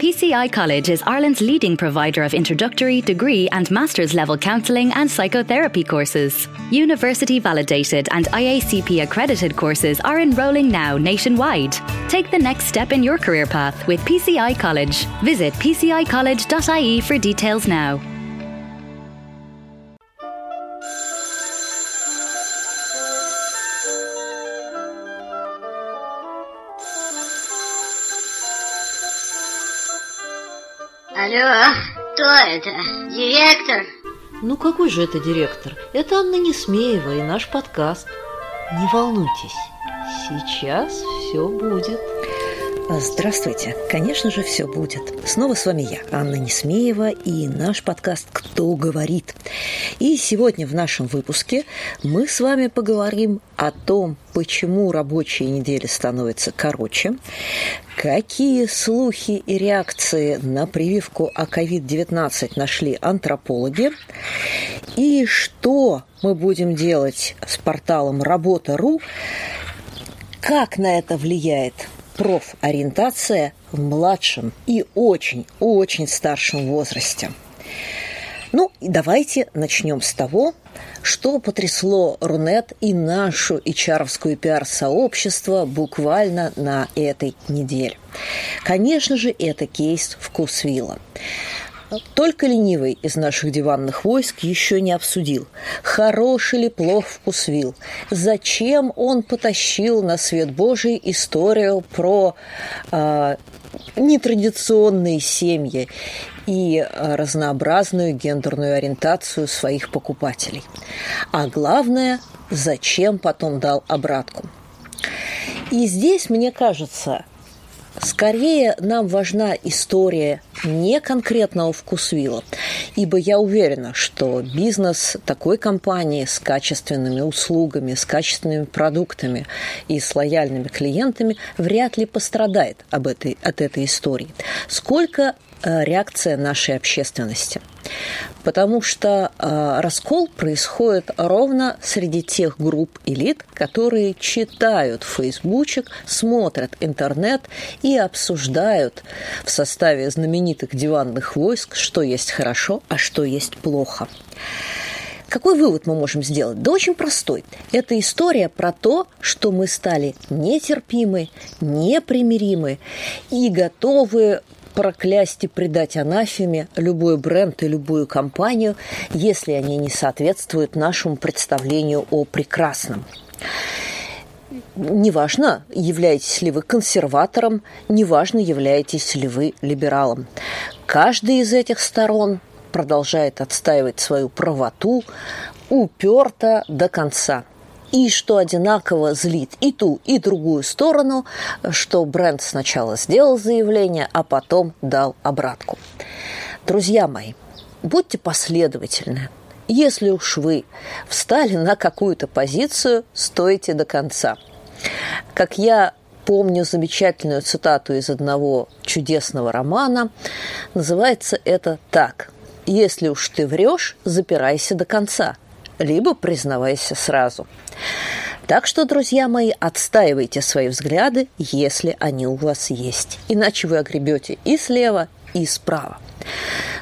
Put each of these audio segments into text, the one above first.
PCI College is Ireland's leading provider of introductory, degree, and master's level counselling and psychotherapy courses. University validated and IACP accredited courses are enrolling now nationwide. Take the next step in your career path with PCI College. Visit pcicollege.ie for details now. Алло, кто это? Директор? Ну какой же это директор? Это Анна Несмеева и наш подкаст. Не волнуйтесь, сейчас все будет. Здравствуйте. Конечно же, все будет. Снова с вами я, Анна Несмеева, и наш подкаст «Кто говорит?». И сегодня в нашем выпуске мы с вами поговорим о том, почему рабочие недели становятся короче, какие слухи и реакции на прививку о COVID-19 нашли антропологи, и что мы будем делать с порталом «Работа.ру», как на это влияет профориентация в младшем и очень-очень старшем возрасте. Ну, и давайте начнем с того, что потрясло Рунет и нашу hr пиар-сообщество буквально на этой неделе. Конечно же, это кейс Вкусвилла. Только ленивый из наших диванных войск еще не обсудил, хороший ли плох вкусвил, зачем он потащил на свет Божий историю про э, нетрадиционные семьи и разнообразную гендерную ориентацию своих покупателей. А главное, зачем потом дал обратку. И здесь, мне кажется, Скорее нам важна история не конкретного вкусвилла, ибо я уверена, что бизнес такой компании с качественными услугами, с качественными продуктами и с лояльными клиентами вряд ли пострадает об этой, от этой истории. Сколько реакция нашей общественности. Потому что э, раскол происходит ровно среди тех групп элит, которые читают фейсбучек, смотрят интернет и обсуждают в составе знаменитых диванных войск, что есть хорошо, а что есть плохо. Какой вывод мы можем сделать? Да очень простой. Это история про то, что мы стали нетерпимы, непримиримы и готовы проклясть и предать анафеме любой бренд и любую компанию, если они не соответствуют нашему представлению о прекрасном. Неважно, являетесь ли вы консерватором, неважно, являетесь ли вы либералом. Каждый из этих сторон продолжает отстаивать свою правоту уперто до конца – и что одинаково злит и ту, и другую сторону, что бренд сначала сделал заявление, а потом дал обратку. Друзья мои, будьте последовательны. Если уж вы встали на какую-то позицию, стойте до конца. Как я помню замечательную цитату из одного чудесного романа, называется это так. «Если уж ты врешь, запирайся до конца, либо признавайся сразу». Так что, друзья мои, отстаивайте свои взгляды, если они у вас есть. Иначе вы огребете и слева, и справа.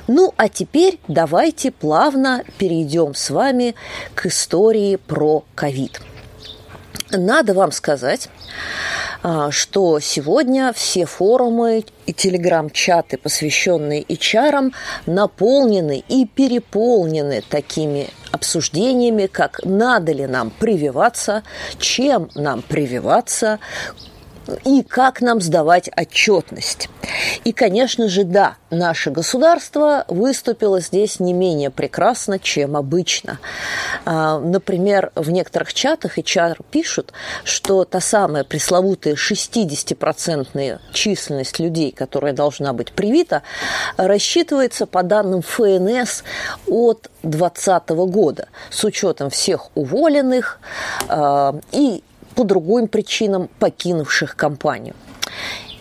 Ну, а теперь давайте плавно перейдем с вами к истории про ковид. Надо вам сказать, что сегодня все форумы и телеграм-чаты, посвященные HR, наполнены и переполнены такими обсуждениями, как надо ли нам прививаться, чем нам прививаться, и как нам сдавать отчетность. И, конечно же, да, наше государство выступило здесь не менее прекрасно, чем обычно. А, например, в некоторых чатах HR пишут, что та самая пресловутая 60-процентная численность людей, которая должна быть привита, рассчитывается по данным ФНС от 2020 года с учетом всех уволенных а, и по другим причинам покинувших компанию.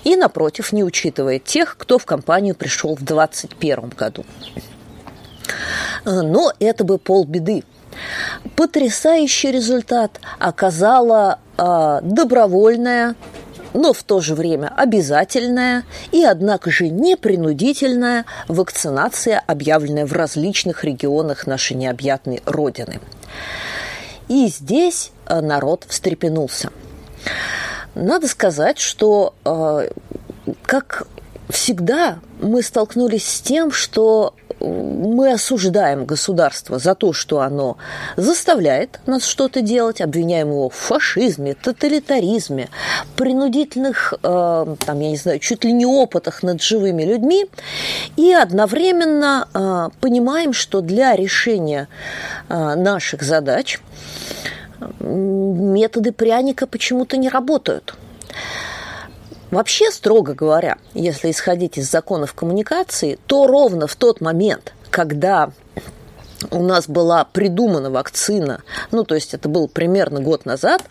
И, напротив, не учитывая тех, кто в компанию пришел в 2021 году. Но это бы полбеды. Потрясающий результат оказала э, добровольная но в то же время обязательная и, однако же, непринудительная вакцинация, объявленная в различных регионах нашей необъятной Родины. И здесь народ встрепенулся. Надо сказать, что, э, как всегда, мы столкнулись с тем, что мы осуждаем государство за то, что оно заставляет нас что-то делать, обвиняем его в фашизме, тоталитаризме, принудительных, э, там, я не знаю, чуть ли не опытах над живыми людьми, и одновременно э, понимаем, что для решения э, наших задач методы пряника почему-то не работают. Вообще, строго говоря, если исходить из законов коммуникации, то ровно в тот момент, когда у нас была придумана вакцина, ну, то есть это был примерно год назад,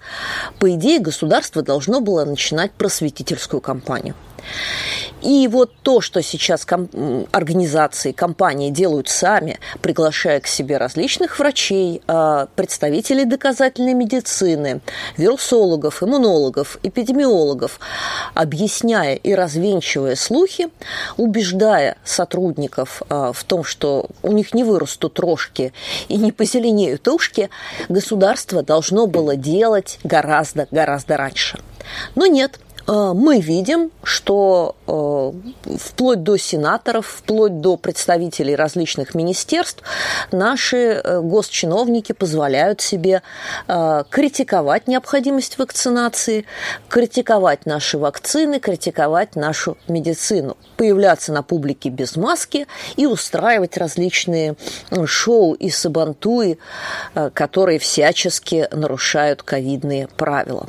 по идее, государство должно было начинать просветительскую кампанию. И вот то, что сейчас ком- организации, компании делают сами, приглашая к себе различных врачей, а, представителей доказательной медицины, вирусологов, иммунологов, эпидемиологов, объясняя и развенчивая слухи, убеждая сотрудников а, в том, что у них не вырастут рожки и не позеленеют ушки, государство должно было делать гораздо-гораздо раньше. Но нет, мы видим, что э, вплоть до сенаторов, вплоть до представителей различных министерств наши э, госчиновники позволяют себе критиковать необходимость вакцинации, критиковать наши вакцины, критиковать нашу медицину, появляться на публике без маски и устраивать различные шоу и сабантуи, которые всячески нарушают ковидные правила.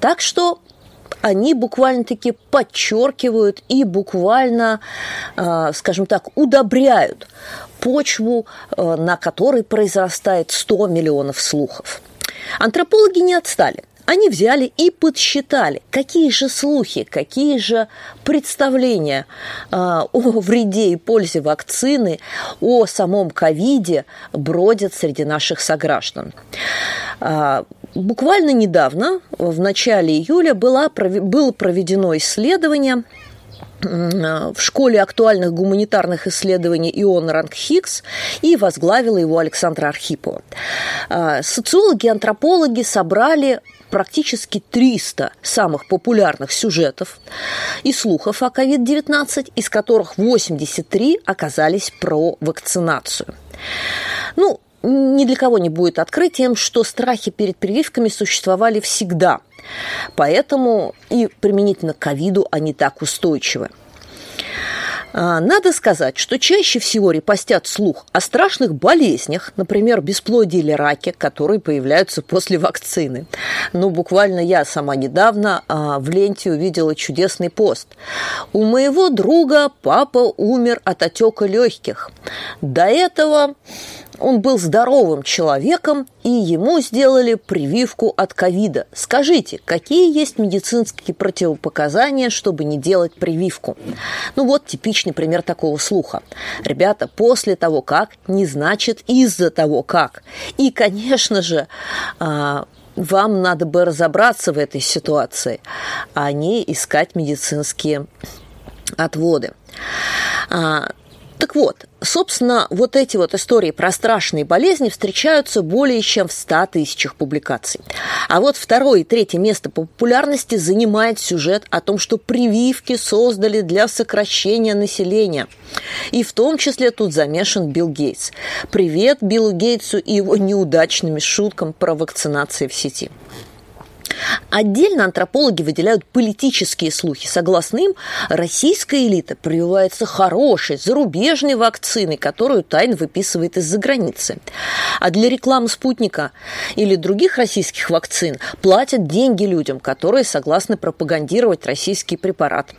Так что они буквально-таки подчеркивают и буквально, а, скажем так, удобряют почву, а, на которой произрастает 100 миллионов слухов. Антропологи не отстали. Они взяли и подсчитали, какие же слухи, какие же представления э, о вреде и пользе вакцины, о самом ковиде бродят среди наших сограждан. Буквально недавно, в начале июля, было проведено исследование в школе актуальных гуманитарных исследований Ион Ранг Хиггс и возглавила его Александра Архипова. Социологи и антропологи собрали практически 300 самых популярных сюжетов и слухов о COVID-19, из которых 83 оказались про вакцинацию. Ну, ни для кого не будет открытием, что страхи перед прививками существовали всегда. Поэтому и применительно к ковиду они так устойчивы. А, надо сказать, что чаще всего репостят слух о страшных болезнях, например, бесплодие или раке, которые появляются после вакцины. Ну, буквально я сама недавно а, в ленте увидела чудесный пост. У моего друга папа умер от отека легких. До этого он был здоровым человеком, и ему сделали прививку от ковида. Скажите, какие есть медицинские противопоказания, чтобы не делать прививку? Ну вот типичный пример такого слуха. Ребята, после того как не значит из-за того как. И, конечно же, а, вам надо бы разобраться в этой ситуации, а не искать медицинские отводы. Так вот, собственно, вот эти вот истории про страшные болезни встречаются более чем в 100 тысячах публикаций. А вот второе и третье место по популярности занимает сюжет о том, что прививки создали для сокращения населения. И в том числе тут замешан Билл Гейтс. Привет Биллу Гейтсу и его неудачными шуткам про вакцинации в сети. Отдельно антропологи выделяют политические слухи. Согласно им, российская элита прививается хорошей, зарубежной вакциной, которую тайно выписывает из-за границы. А для рекламы спутника или других российских вакцин платят деньги людям, которые согласны пропагандировать российский препарат.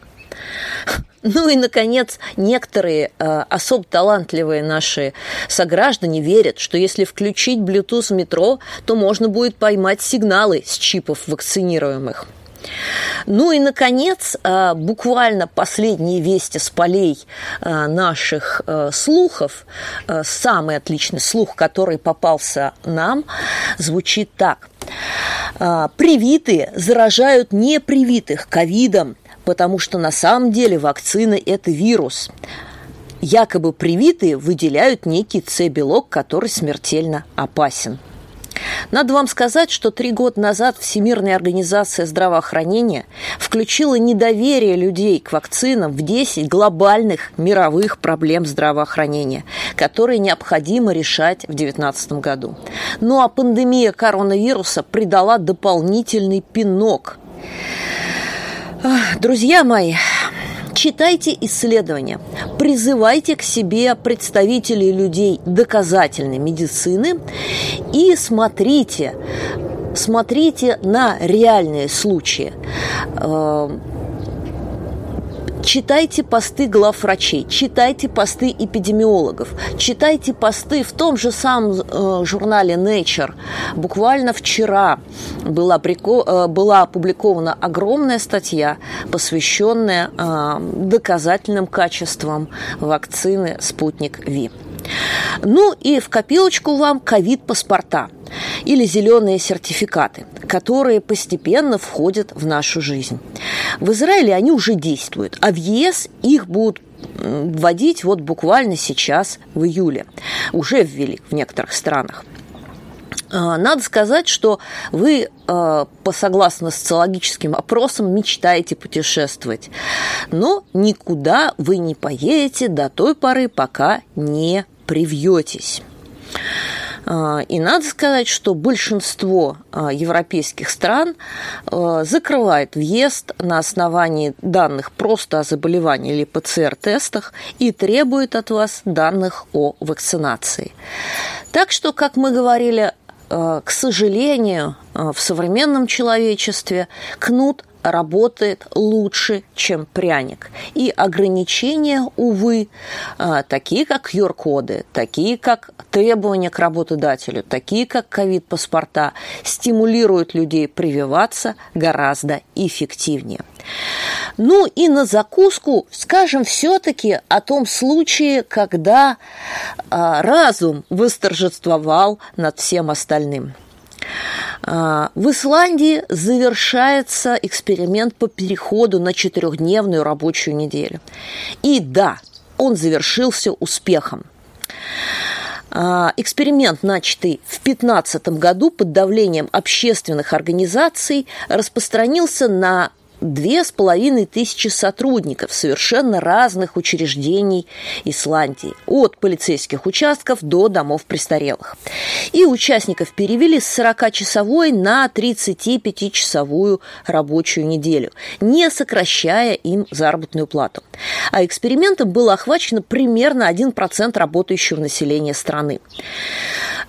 Ну и, наконец, некоторые э, особо талантливые наши сограждане верят, что если включить Bluetooth в метро, то можно будет поймать сигналы с чипов вакцинируемых. Ну и, наконец, э, буквально последние вести с полей э, наших э, слухов, самый отличный слух, который попался нам, звучит так – привитые заражают непривитых ковидом, потому что на самом деле вакцина – это вирус. Якобы привитые выделяют некий С-белок, который смертельно опасен. Надо вам сказать, что три года назад Всемирная организация здравоохранения включила недоверие людей к вакцинам в 10 глобальных мировых проблем здравоохранения, которые необходимо решать в 2019 году. Ну а пандемия коронавируса придала дополнительный пинок. Друзья мои, Читайте исследования, призывайте к себе представителей людей доказательной медицины и смотрите, смотрите на реальные случаи. Читайте посты главврачей, читайте посты эпидемиологов, читайте посты в том же самом э, журнале Nature. Буквально вчера была, э, была опубликована огромная статья, посвященная э, доказательным качествам вакцины «Спутник Ви». Ну и в копилочку вам ковид-паспорта или зеленые сертификаты, которые постепенно входят в нашу жизнь. В Израиле они уже действуют, а в ЕС их будут вводить вот буквально сейчас, в июле. Уже ввели в некоторых странах. А, надо сказать, что вы а, по согласно социологическим опросам мечтаете путешествовать, но никуда вы не поедете до той поры, пока не привьетесь. А, и надо сказать, что большинство а, европейских стран а, закрывает въезд на основании данных просто о заболевании или ПЦР-тестах и требует от вас данных о вакцинации. Так что, как мы говорили, к сожалению, в современном человечестве кнут работает лучше, чем пряник. И ограничения, увы, а, такие как QR-коды, такие как требования к работодателю, такие как ковид-паспорта, стимулируют людей прививаться гораздо эффективнее. Ну и на закуску скажем все-таки о том случае, когда а, разум восторжествовал над всем остальным. А, в Исландии завершается эксперимент по переходу на четырехдневную рабочую неделю. И да, он завершился успехом. А, эксперимент, начатый в 2015 году под давлением общественных организаций, распространился на две с половиной тысячи сотрудников совершенно разных учреждений Исландии, от полицейских участков до домов престарелых. И участников перевели с 40-часовой на 35-часовую рабочую неделю, не сокращая им заработную плату. А экспериментом было охвачено примерно 1% работающего населения страны.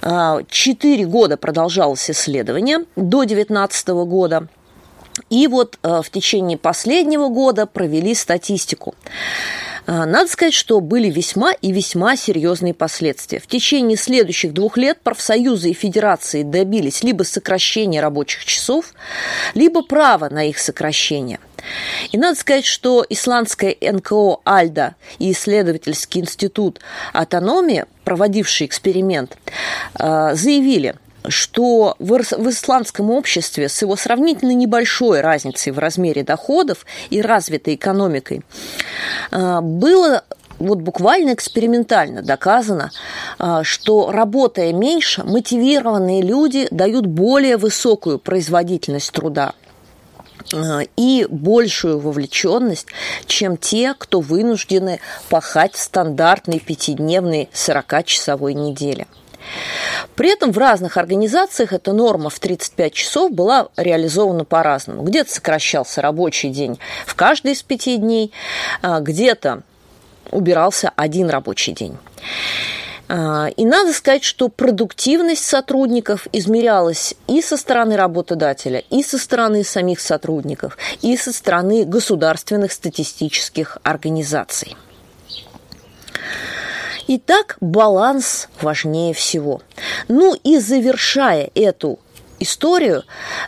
А, четыре года продолжалось исследование до 2019 года. И вот э, в течение последнего года провели статистику. Э, надо сказать, что были весьма и весьма серьезные последствия. В течение следующих двух лет профсоюзы и федерации добились либо сокращения рабочих часов, либо права на их сокращение. И надо сказать, что исландская НКО «Альда» и исследовательский институт «Автономия», проводивший эксперимент, э, заявили – что в исландском обществе с его сравнительно небольшой разницей в размере доходов и развитой экономикой а, было вот буквально экспериментально доказано, а, что работая меньше, мотивированные люди дают более высокую производительность труда а, и большую вовлеченность, чем те, кто вынуждены пахать в стандартной пятидневной 40-часовой неделе. При этом в разных организациях эта норма в 35 часов была реализована по-разному. Где-то сокращался рабочий день в каждый из пяти дней, а где-то убирался один рабочий день. А, и надо сказать, что продуктивность сотрудников измерялась и со стороны работодателя, и со стороны самих сотрудников, и со стороны государственных статистических организаций. Итак, баланс важнее всего. Ну и завершая эту историю,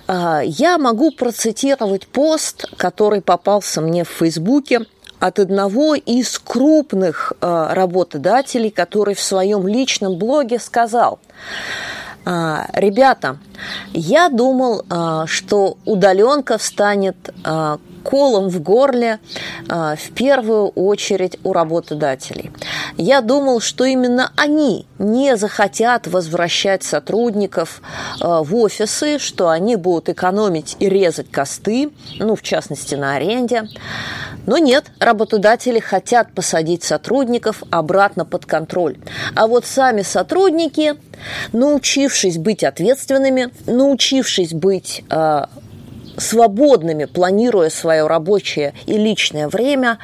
а, я могу процитировать пост, который попался мне в Фейсбуке от одного из крупных а, работодателей, который в своем личном блоге сказал, А, ребята, я думал, что удаленка встанет а, колом в горле в первую очередь у работодателей. Я думал, что именно они не захотят возвращать сотрудников в офисы, что они будут экономить и резать косты, ну, в частности, на аренде. Но нет, работодатели хотят посадить сотрудников обратно под контроль. А вот сами сотрудники, научившись быть ответственными, научившись быть э, свободными, планируя свое рабочее и личное время,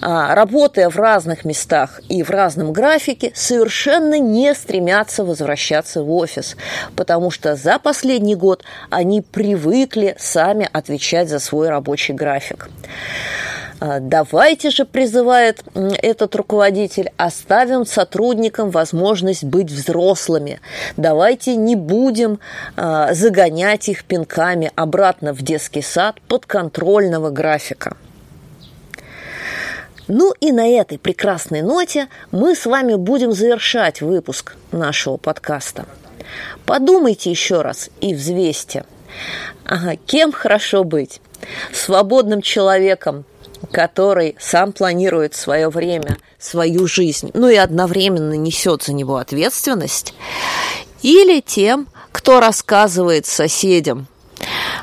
а, работая в разных местах и в разном графике, совершенно не стремятся возвращаться в офис, потому что за последний год они привыкли сами отвечать за свой рабочий график. А, давайте же, призывает этот руководитель, оставим сотрудникам возможность быть взрослыми. Давайте не будем а, загонять их пинками обратно в детский сад под контрольного графика. Ну и на этой прекрасной ноте мы с вами будем завершать выпуск нашего подкаста. Подумайте еще раз и взвесьте, ага, кем хорошо быть? Свободным человеком, который сам планирует свое время, свою жизнь, ну и одновременно несет за него ответственность, или тем, кто рассказывает соседям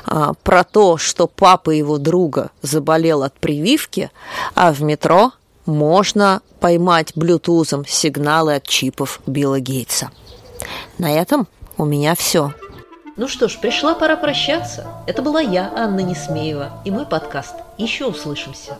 а, про то, что папа его друга заболел от прививки, а в метро можно поймать блютузом сигналы от чипов Билла Гейтса. На этом у меня все. Ну что ж, пришла пора прощаться. Это была я, Анна Несмеева, и мой подкаст. Еще услышимся.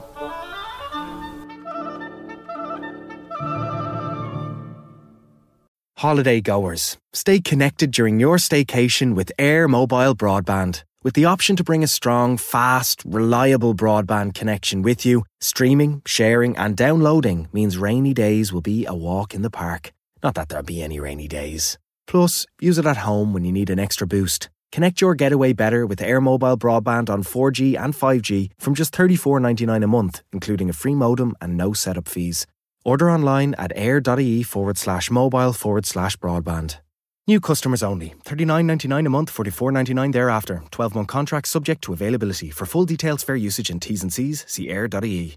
Holiday goers, stay connected during your staycation with Air Mobile Broadband. With the option to bring a strong, fast, reliable broadband connection with you, streaming, sharing, and downloading means rainy days will be a walk in the park. Not that there'll be any rainy days. Plus, use it at home when you need an extra boost. Connect your getaway better with Air Mobile broadband on 4G and 5G from just $34.99 a month, including a free modem and no setup fees. Order online at air.ie forward slash mobile forward slash broadband. New customers only. $39.99 a month, $44.99 thereafter. 12 month contract subject to availability. For full details, fair usage and T's and C's, see air.ie.